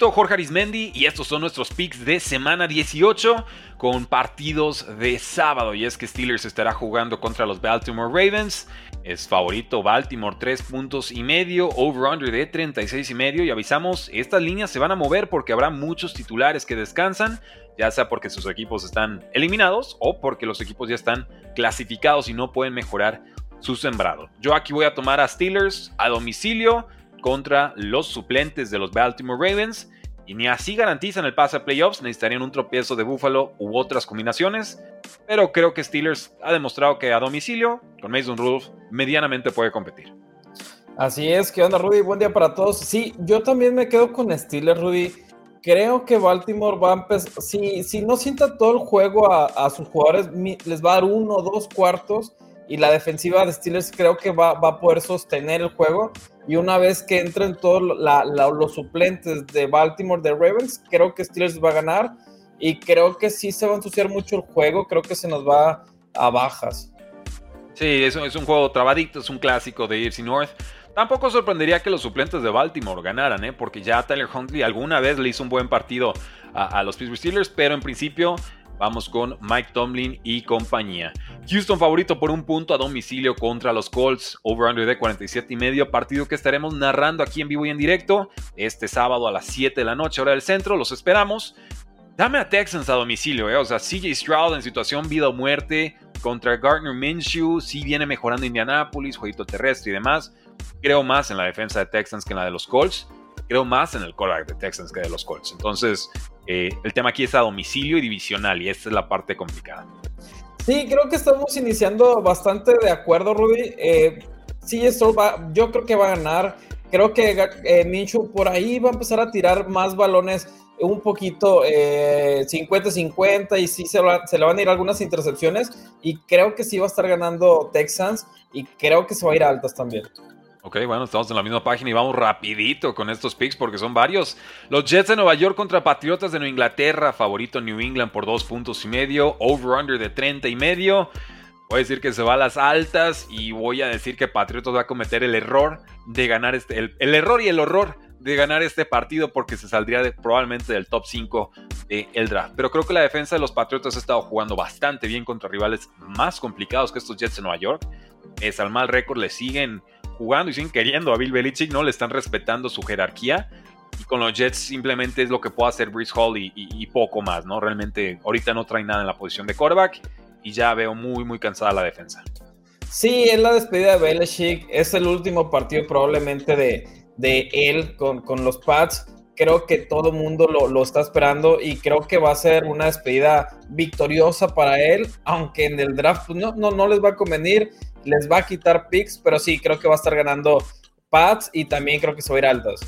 Jorge Arismendi y estos son nuestros picks de semana 18 con partidos de sábado. Y es que Steelers estará jugando contra los Baltimore Ravens. Es favorito Baltimore 3 puntos y medio over under de 36 y medio. Y avisamos estas líneas se van a mover porque habrá muchos titulares que descansan ya sea porque sus equipos están eliminados o porque los equipos ya están clasificados y no pueden mejorar su sembrado. Yo aquí voy a tomar a Steelers a domicilio contra los suplentes de los Baltimore Ravens. Y ni así garantizan el pase a playoffs, necesitarían un tropiezo de Buffalo u otras combinaciones. Pero creo que Steelers ha demostrado que a domicilio, con Mason Rudolph, medianamente puede competir. Así es, ¿qué onda, Rudy? Buen día para todos. Sí, yo también me quedo con Steelers, Rudy. Creo que Baltimore va a empezar. Si, si no sienta todo el juego a, sus jugadores, les va a dar uno o dos cuartos y la defensiva de Steelers creo que va, a poder sostener el juego. Y una vez que entren todos los suplentes de Baltimore, de Ravens, creo que Steelers va a ganar. Y creo que sí se va a ensuciar mucho el juego. Creo que se nos va a bajas. Sí, es, es un juego trabadito, es un clásico de Irsi North. Tampoco sorprendería que los suplentes de Baltimore ganaran, ¿eh? porque ya Tyler Huntley alguna vez le hizo un buen partido a, a los Pittsburgh Steelers, pero en principio Vamos con Mike Tomlin y compañía. Houston favorito por un punto a domicilio contra los Colts. Over-under de 47 y medio. Partido que estaremos narrando aquí en vivo y en directo. Este sábado a las 7 de la noche, hora del centro. Los esperamos. Dame a Texans a domicilio, eh. O sea, CJ Stroud en situación vida o muerte contra Gardner Minshew. Sí viene mejorando Indianapolis, jueguito terrestre y demás. Creo más en la defensa de Texans que en la de los Colts creo más en el quarterback de Texans que de los Colts. Entonces, eh, el tema aquí es a domicilio y divisional, y esta es la parte complicada. Sí, creo que estamos iniciando bastante de acuerdo, Rudy. Eh, sí, esto va, yo creo que va a ganar. Creo que eh, Minshew por ahí va a empezar a tirar más balones un poquito 50-50 eh, y sí se, se, le van a ir algunas intercepciones y creo que sí va a estar ganando Texans y creo que se va a ir a altas también. Ok, bueno, estamos en la misma página y vamos rapidito con estos picks porque son varios. Los Jets de Nueva York contra Patriotas de Nueva Inglaterra, favorito New England por dos puntos y medio, over-under de 30 y medio. Voy a decir que se va a las altas y voy a decir que Patriotas va a cometer el error de ganar este, el, error y el horror de ganar este partido porque se saldría probablemente del top 5 del draft. Pero creo que la defensa de los Patriotas ha estado jugando bastante bien contra rivales más complicados que estos Jets de Nueva York. Es al mal récord le siguen jugando y siguen queriendo a Bill Belichick, ¿no? Le están respetando su jerarquía. Y con los Jets simplemente es lo que puede hacer Bruce Hall y, poco más, ¿no? Realmente ahorita no trae nada en la posición de quarterback y ya veo muy, muy cansada la defensa. Sí, es la despedida de Belichick. Es el último partido probablemente de, de él con, con los Pats creo que todo mundo lo, lo, está esperando y creo que va a ser una despedida victoriosa para él, aunque en el draft pues, no, no, no les va a convenir les va a quitar picks, pero sí, creo que va a estar ganando Pats y también creo que se va a ir altos.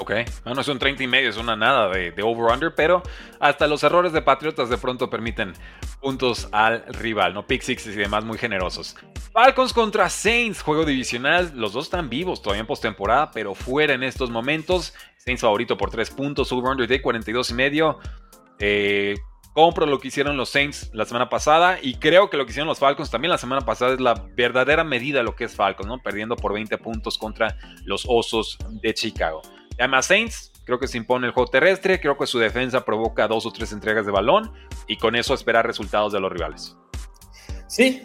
Ok, bueno, son 30 y medio, es una nada de, over-under, pero hasta los errores de Patriotas de pronto permiten puntos al rival, ¿no? Pick sixes y demás muy generosos. Falcons contra Saints, juego divisional, los dos están vivos todavía en postemporada, pero fuera en estos momentos. Saints favorito por 3 puntos, over-under de 42 y medio. Eh, compro lo que hicieron los Saints la semana pasada y creo que lo que hicieron los Falcons también la semana pasada es la verdadera medida de lo que es Falcons, ¿no? Perdiendo por 20 puntos contra los Osos de Chicago. Además, Saints, creo que se impone el juego terrestre, creo que su defensa provoca dos o tres entregas de balón y con eso esperar resultados de los rivales. Sí,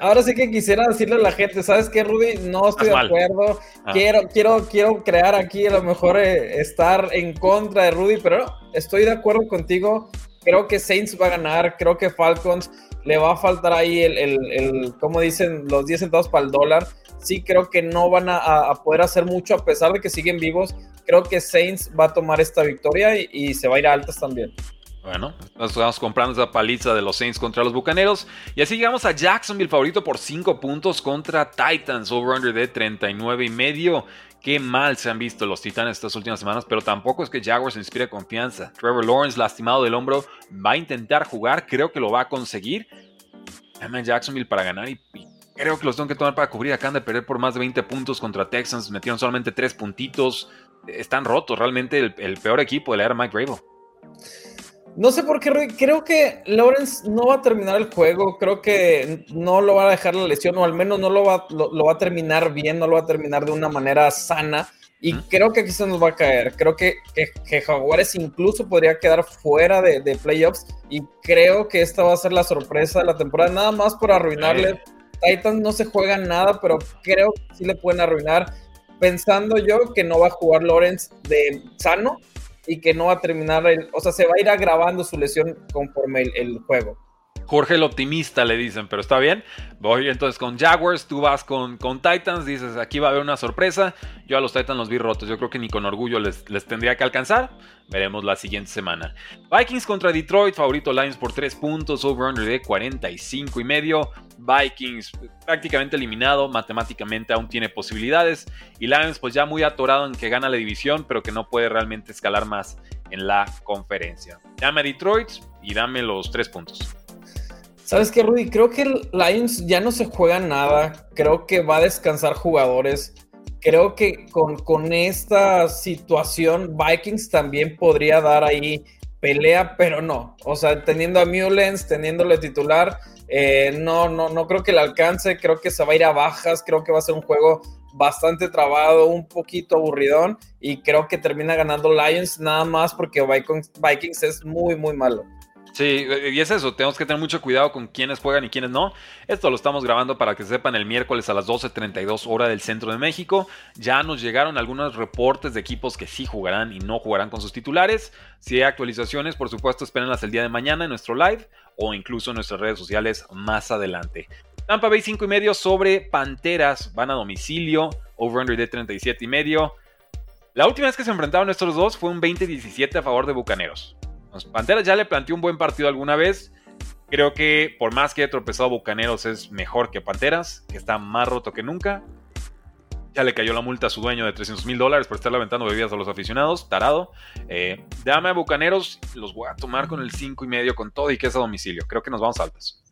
ahora sí que quisiera decirle a la gente, ¿sabes qué, Rudy? No estoy de acuerdo. Ah. Quiero, quiero, quiero crear aquí a lo mejor eh, estar en contra de Rudy, pero estoy de acuerdo contigo. Creo que Saints va a ganar, creo que Falcons le va a faltar ahí el, el, como dicen, los 10 centavos para el dólar. Sí, creo que no van a, poder hacer mucho a pesar de que siguen vivos. Creo que Saints va a tomar esta victoria y, se va a ir a altas también. Bueno, nos estamos comprando esa paliza de los Saints contra los Bucaneros. Y así llegamos a Jacksonville, favorito por 5 puntos contra Titans, over-under de 39 y medio. Qué mal se han visto los Titanes estas últimas semanas, pero tampoco es que Jaguars inspire confianza. Trevor Lawrence, lastimado del hombro, va a intentar jugar, creo que lo va a conseguir. Jacksonville para ganar y, creo que los tengo que tomar para cubrir. Acaban de perder por más de 20 puntos contra Texans, metieron solamente 3 puntitos. Están rotos, realmente el, el peor equipo de la era Mike Grable. No sé por qué, creo que Lawrence no va a terminar el juego, creo que no lo va a dejar la lesión, o al menos no lo va, lo, va a terminar bien, no lo va a terminar de una manera sana. Y creo que aquí se nos va a caer. Creo que, que, Jaguares incluso podría quedar fuera de, de, playoffs. Y creo que esta va a ser la sorpresa de la temporada. Nada más por arruinarle. Titans no se juega nada, pero creo que sí le pueden arruinar. Pensando yo que no va a jugar Lawrence de sano y que no va a terminar. El, o sea, se va a ir agravando su lesión conforme el juego. Jorge el optimista le dicen, pero está bien. Voy entonces con Jaguars, tú vas con, con Titans, dices aquí va a haber una sorpresa. Yo a los Titans los vi rotos, yo creo que ni con orgullo les, les tendría que alcanzar. Veremos la siguiente semana. Vikings contra Detroit, favorito Lions por 3 puntos, over-under de 45 y medio. Vikings prácticamente eliminado, matemáticamente aún tiene posibilidades. Y Lions pues ya muy atorado en que gana la división, pero que no puede realmente escalar más en la conferencia. Dame a Detroit y dame los 3 puntos. ¿Sabes qué, Rudy? Creo que el Lions ya no se juega nada. Creo que va a descansar jugadores. Creo que con, con esta situación, Vikings también podría dar ahí pelea, pero no. O sea, teniendo a Mullens, teniéndole titular, eh, no, no, no creo que le alcance. Creo que se va a ir a bajas. Creo que va a ser un juego bastante trabado, un poquito aburridón. Y creo que termina ganando Lions nada más porque Vikings es muy, muy malo. Sí, y es eso, tenemos que tener mucho cuidado con quiénes juegan y quiénes no. Esto lo estamos grabando para que sepan el miércoles a las 12.32 hora del centro de México. Ya nos llegaron algunos reportes de equipos que sí jugarán y no jugarán con sus titulares. Si hay actualizaciones, por supuesto, espérenlas el día de mañana en nuestro live o incluso en nuestras redes sociales más adelante. Tampa Bay 5 y medio sobre Panteras, van a domicilio, over-under de 37 y medio. La última vez que se enfrentaron estos dos fue un 20-17 a favor de Bucaneros. Panteras ya le planteó un buen partido alguna vez. Creo que por más que haya tropezado Bucaneros es mejor que Panteras, que está más roto que nunca. Ya le cayó la multa a su dueño de 300 mil dólares por estar aventando bebidas a los aficionados, tarado. Eh, dame a Bucaneros, los voy a tomar con el 5 y medio con todo y que es a domicilio. Creo que nos vamos altas.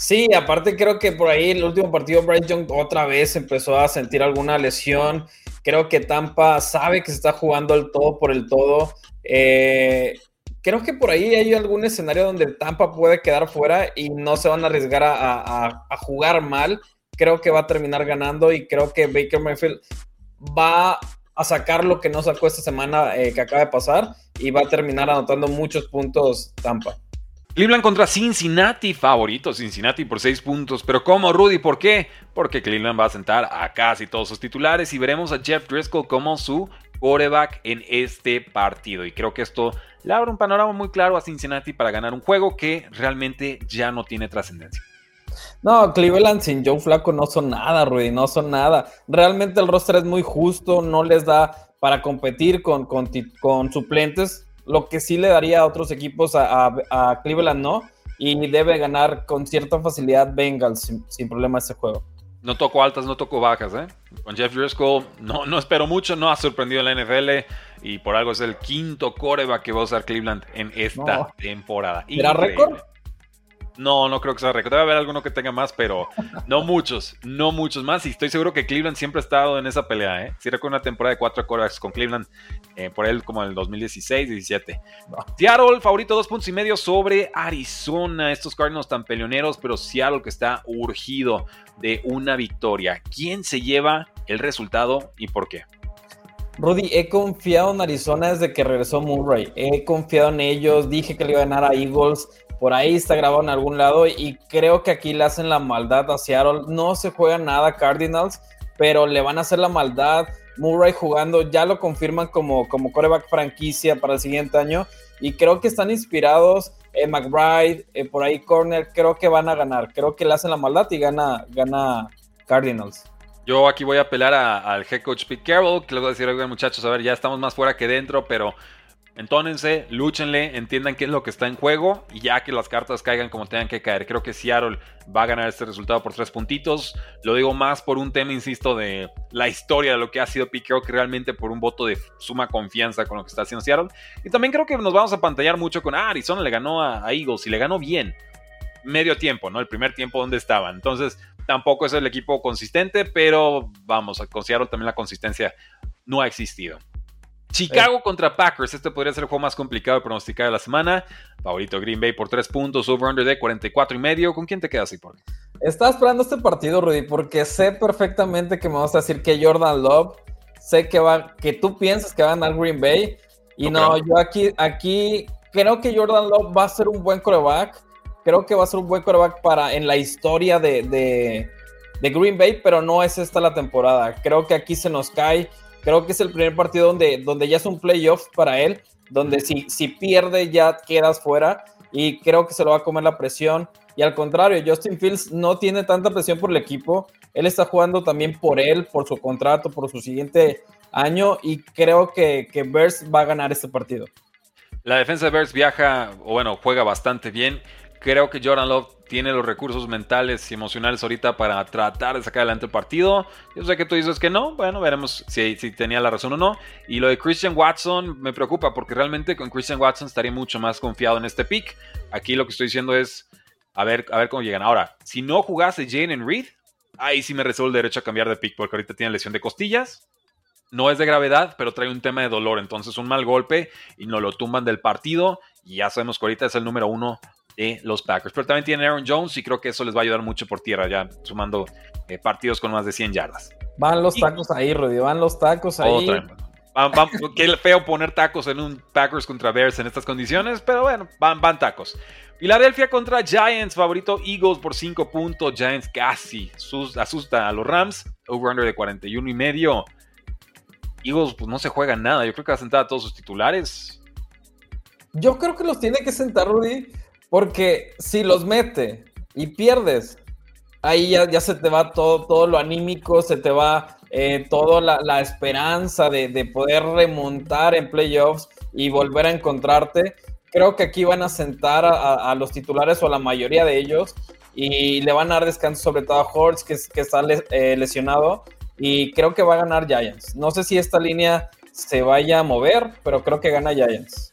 Sí, aparte creo que por ahí el último partido Bryce Young otra vez empezó a sentir alguna lesión. Creo que Tampa sabe que se está jugando el todo por el todo. Eh, creo que por ahí hay algún escenario donde Tampa puede quedar fuera y no se van a arriesgar a, jugar mal. Creo que va a terminar ganando y creo que Baker Mayfield va a sacar lo que no sacó esta semana eh, que acaba de pasar y va a terminar anotando muchos puntos Tampa. Cleveland contra Cincinnati, favorito Cincinnati por 6 puntos. Pero ¿cómo, Rudy? ¿Por qué? Porque Cleveland va a sentar a casi todos sus titulares y veremos a Jeff Driscoll como su quarterback en este partido. Y creo que esto le abre un panorama muy claro a Cincinnati para ganar un juego que realmente ya no tiene trascendencia. No, Cleveland sin Joe Flaco no son nada, Rudy, no son nada. Realmente el roster es muy justo, no les da para competir con, con, suplentes, lo que sí le daría a otros equipos a, Cleveland, ¿no? Y debe ganar con cierta facilidad Bengals sin, sin problema ese juego. No toco altas, no toco bajas, ¿eh? Con Jeff Driscoll no, no espero mucho, no ha sorprendido en la NFL y por algo es el quinto coreback que va a usar Cleveland en esta temporada. ¿Era récord? No, no creo que sea récord. Debe haber alguno que tenga más, pero no muchos, no muchos más. Y estoy seguro que Cleveland siempre ha estado en esa pelea. ¿eh? Sí recuerdo una temporada de cuatro corebacks con Cleveland, eh, por él como en el 2016-17. Seattle, favorito dos puntos y medio sobre Arizona. Estos Cardinals tan peleoneros, pero Seattle que está urgido de una victoria. ¿Quién se lleva el resultado y por qué? Rudy, he confiado en Arizona desde que regresó Murray. He confiado en ellos. Dije que le iba a ganar a Eagles. Por ahí está grabado en algún lado. Y creo que aquí le hacen la maldad a Seattle. No se juega nada Cardinals, pero le van a hacer la maldad. Murray jugando, ya lo confirman como, como coreback franquicia para el siguiente año. Y creo que están inspirados. Eh, McBride, por ahí Corner, creo que van a ganar. Creo que le hacen la maldad y gana, gana Cardinals. Yo aquí voy a apelar al head coach Pete Carroll, que les voy a decir, oigan muchachos, a ver, ya estamos más fuera que dentro, pero entónense, lúchenle, entiendan qué es lo que está en juego y ya que las cartas caigan como tengan que caer. Creo que Seattle va a ganar este resultado por tres puntitos. Lo digo más por un tema, insisto, de la historia de lo que ha sido Carroll, que realmente por un voto de suma confianza con lo que está haciendo Seattle. Y también creo que nos vamos a pantallar mucho con ah, Arizona le ganó a Eagles y le ganó bien medio tiempo, ¿no? El primer tiempo donde estaban. Entonces, tampoco es el equipo consistente, pero vamos, a Seattle también la consistencia no ha existido. Chicago eh. contra Packers, este podría ser el juego más complicado de pronosticar de la semana. Favorito Green Bay por 3 puntos, over-under de 44 y medio. ¿Con quién te quedas por? Estaba esperando este partido, Rudy, porque sé perfectamente que me vas a decir que Jordan Love sé que va, que tú piensas que va a ganar Green Bay. Y no, yo aquí, aquí creo que Jordan Love va a ser un buen coreback. Creo que va a ser un buen coreback para en la historia de, de, de, Green Bay, pero no es esta la temporada. Creo que aquí se nos cae. Creo que es el primer partido donde, donde ya es un playoff para él, donde si, si pierde ya quedas fuera y creo que se lo va a comer la presión. Y al contrario, Justin Fields no tiene tanta presión por el equipo. Él está jugando también por él, por su contrato, por su siguiente año y creo que, que Bears va a ganar este partido. La defensa de Bears viaja, o bueno, juega bastante bien. Creo que Jordan Love tiene los recursos mentales y emocionales ahorita para tratar de sacar adelante el partido. Yo sé que tú dices que no. Bueno, veremos si, si, tenía la razón o no. Y lo de Christian Watson me preocupa porque realmente con Christian Watson estaría mucho más confiado en este pick. Aquí lo que estoy diciendo es a ver, a ver cómo llegan. Ahora, si no jugase Jane Reed, ahí sí me resuelvo el derecho a cambiar de pick porque ahorita tiene lesión de costillas. No es de gravedad, pero trae un tema de dolor. Entonces, un mal golpe y no lo tumban del partido. Y ya sabemos que ahorita es el número uno de los Packers. Pero también tiene Aaron Jones y creo que eso les va a ayudar mucho por tierra, ya sumando eh, partidos con más de 100 yardas. Van los tacos ahí, Rudy, van los tacos ahí. qué feo poner tacos en un Packers contra Bears en estas condiciones, pero bueno, van, van tacos. Philadelphia contra Giants, favorito Eagles por 5 puntos. Giants casi asusta a los Rams. Over-under de 41 y medio. Eagles pues no se juega nada. Yo creo que va a sentar a todos sus titulares. Yo creo que los tiene que sentar Rudy porque si los mete y pierdes, ahí ya, se te va todo, todo lo anímico, se te va eh, toda la, esperanza de, de, poder remontar en playoffs y volver a encontrarte. Creo que aquí van a sentar a, los titulares o a la mayoría de ellos y le van a dar descanso sobre todo a Hortz, que, está eh, lesionado y creo que va a ganar Giants. No sé si esta línea se vaya a mover, pero creo que gana Giants.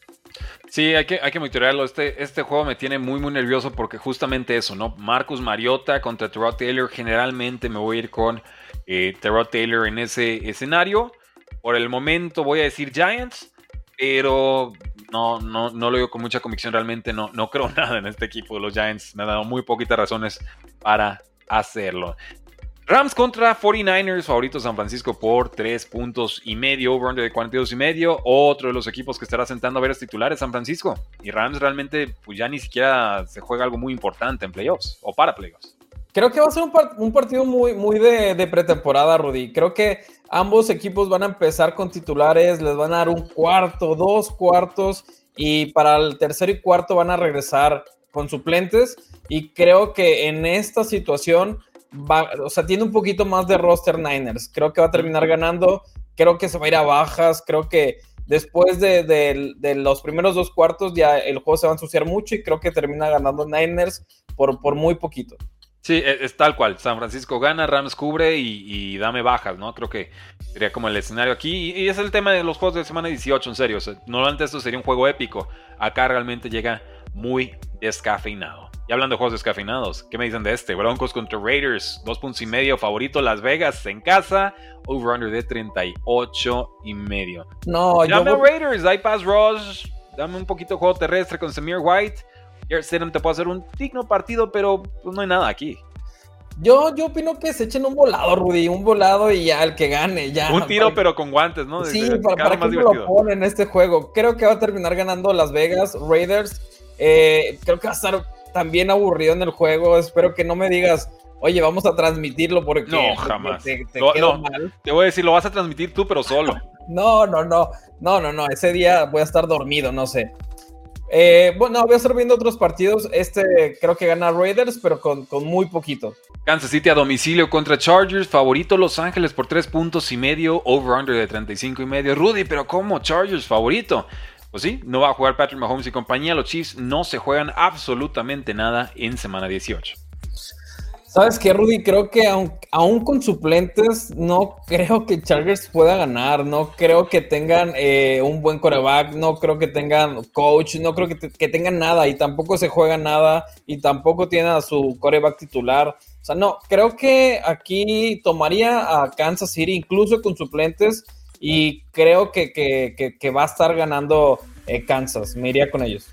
Sí, hay que, hay que monitorearlo. Este, este juego me tiene muy, muy nervioso porque justamente eso, ¿no? Marcus Mariota contra Terrell Taylor. Generalmente me voy a ir con eh, Taylor en ese escenario. Por el momento voy a decir Giants, pero no, no, no lo digo con mucha convicción. Realmente no, no creo nada en este equipo de los Giants. Me ha dado muy poquitas razones para hacerlo. Rams contra 49ers, favorito San Francisco por 3 puntos y medio, over de 42 y medio. Otro de los equipos que estará sentando a ver es titulares San Francisco. Y Rams realmente, pues ya ni siquiera se juega algo muy importante en playoffs o para playoffs. Creo que va a ser un, partido muy, muy de, pretemporada, Rudy. Creo que ambos equipos van a empezar con titulares, les van a dar un cuarto, dos cuartos, y para el tercer y cuarto van a regresar con suplentes. Y creo que en esta situación o sea, tiene un poquito más de roster Niners. Creo que va a terminar ganando. Creo que se va a ir a bajas. Creo que después de, los primeros dos cuartos ya el juego se va a ensuciar mucho y creo que termina ganando Niners por, por muy poquito. Sí, e, es, tal cual. San Francisco gana, Rams cubre y, dame bajas, ¿no? Creo que sería como el escenario aquí. Y, es el tema de los juegos de semana 18, en serio. normalmente esto sería un juego épico. Acá realmente llega muy descafeinado. Y hablando de juegos descafeinados, ¿qué me dicen de este? Broncos contra Raiders, dos puntos y medio, favorito Las Vegas en casa, over-under de 38 y medio. No, Dame yo... Raiders, hay pass rush, dame un poquito de juego terrestre con Samir White. Jared Stidham te puede hacer un digno partido, pero pues, no hay nada aquí. Yo, yo opino que se echen un volado, Rudy, un volado y ya el que gane, ya. Un tiro, pero con guantes, ¿no? Sí, para, para que lo ponen en este juego. Creo que va a terminar ganando Las Vegas Raiders. Eh, creo que va a estar también aburrido en el juego. Espero que no me digas, oye, vamos a transmitirlo porque. No, jamás. Te, te voy a decir, lo vas a transmitir tú, pero solo. no, no, no. No, no, no. Ese día voy a estar dormido, no sé. Eh, bueno, voy a estar viendo otros partidos. Este creo que gana Raiders, pero con, con, muy poquito. Kansas City a domicilio contra Chargers. Favorito Los Ángeles por tres puntos y medio. Over-under de 35 y medio. Rudy, pero ¿cómo? Chargers favorito. Pues sí, no va a jugar Patrick Mahomes y compañía. Los Chiefs no se juegan absolutamente nada en semana 18. ¿Sabes qué, Rudy? Creo que aún, con suplentes, no creo que Chargers pueda ganar. No creo que tengan eh, un buen coreback. No creo que tengan coach. No creo que, tengan nada. Y tampoco se juega nada. Y tampoco tienen a su coreback titular. O sea, no, creo que aquí tomaría a Kansas City, incluso con suplentes y creo que, va a estar ganando eh, Kansas. Me iría con ellos.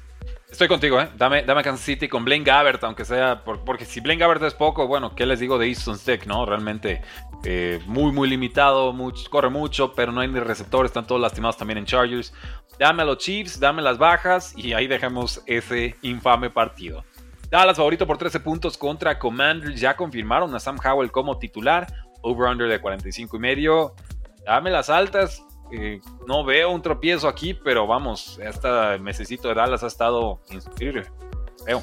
Estoy contigo, ¿eh? Dame, dame Kansas City con Blaine Gabbert, aunque sea. porque si Blaine Gabbert es poco, bueno, ¿qué les digo de Easton Stick, no? Realmente eh, muy, muy limitado, corre mucho, pero no hay ni receptores, están todos lastimados también en Chargers. Dame a los Chiefs, dame las bajas y ahí dejamos ese infame partido. Dallas favorito por 13 puntos contra Commanders. Ya confirmaron a Sam Howell como titular. Over-under de 45 y medio. Dame las altas. Eh, no veo un tropiezo aquí, pero vamos, este mesecito de Dallas ha estado inscrito. Veo.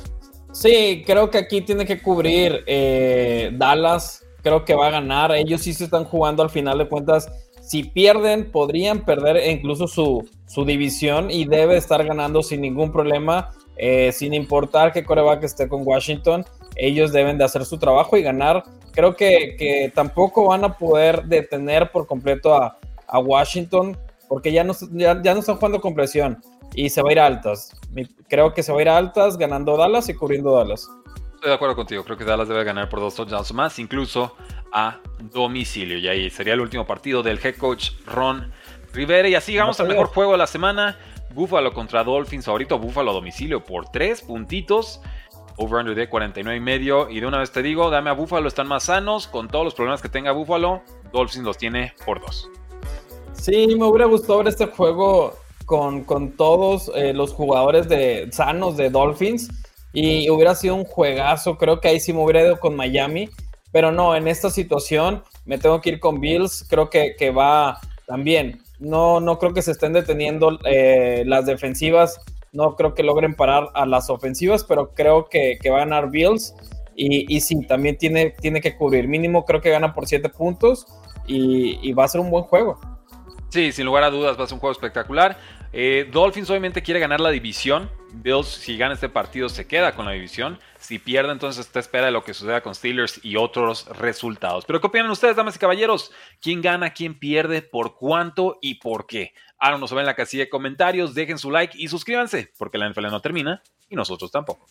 Sí, creo que aquí tiene que cubrir eh, Dallas. Creo que va a ganar. Ellos sí se están jugando al final de cuentas. Si pierden, podrían perder incluso su, su división y debe estar ganando sin ningún problema. Eh, sin importar qué coreback esté con Washington, ellos deben de hacer su trabajo y ganar. Creo que, que tampoco van a poder detener por completo a, a Washington, porque ya no, ya, no están jugando con presión y se va a ir a altas. Creo que se va a ir a altas ganando Dallas y cubriendo Dallas. Estoy de acuerdo contigo, creo que Dallas debe ganar por dos touchdowns más, incluso a domicilio. Y ahí sería el último partido del head coach Ron Rivera. Y así vamos al mejor juego de la semana. Buffalo contra Dolphins, favorito Buffalo a domicilio por tres puntitos. Over-under de 49 y medio. Y de una vez te digo, dame a Buffalo, están más sanos. Con todos los problemas que tenga Buffalo, Dolphins los tiene por dos. Sí, me hubiera gustado ver este juego con, todos eh, los jugadores de, sanos de Dolphins y hubiera sido un juegazo. Creo que ahí sí me hubiera ido con Miami, pero no, en esta situación me tengo que ir con Bills. Creo que, va también. No, no creo que se estén deteniendo eh, las defensivas. No creo que logren parar a las ofensivas, pero creo que, va a ganar Bills. Y, y, sí, también tiene, tiene que cubrir. Mínimo creo que gana por 7 puntos y va a ser un buen juego. Sí, sin lugar a dudas va a ser un juego espectacular. Eh, Dolphins obviamente quiere ganar la división. Bills, si gana este partido, se queda con la división. Si pierde, entonces está espera de lo que suceda con Steelers y otros resultados. Pero ¿qué opinan ustedes, damas y caballeros? ¿Quién gana, quién pierde, por cuánto y por qué? Ahora nos en la casilla de comentarios, dejen su like y suscríbanse, porque la NFL no termina y nosotros tampoco.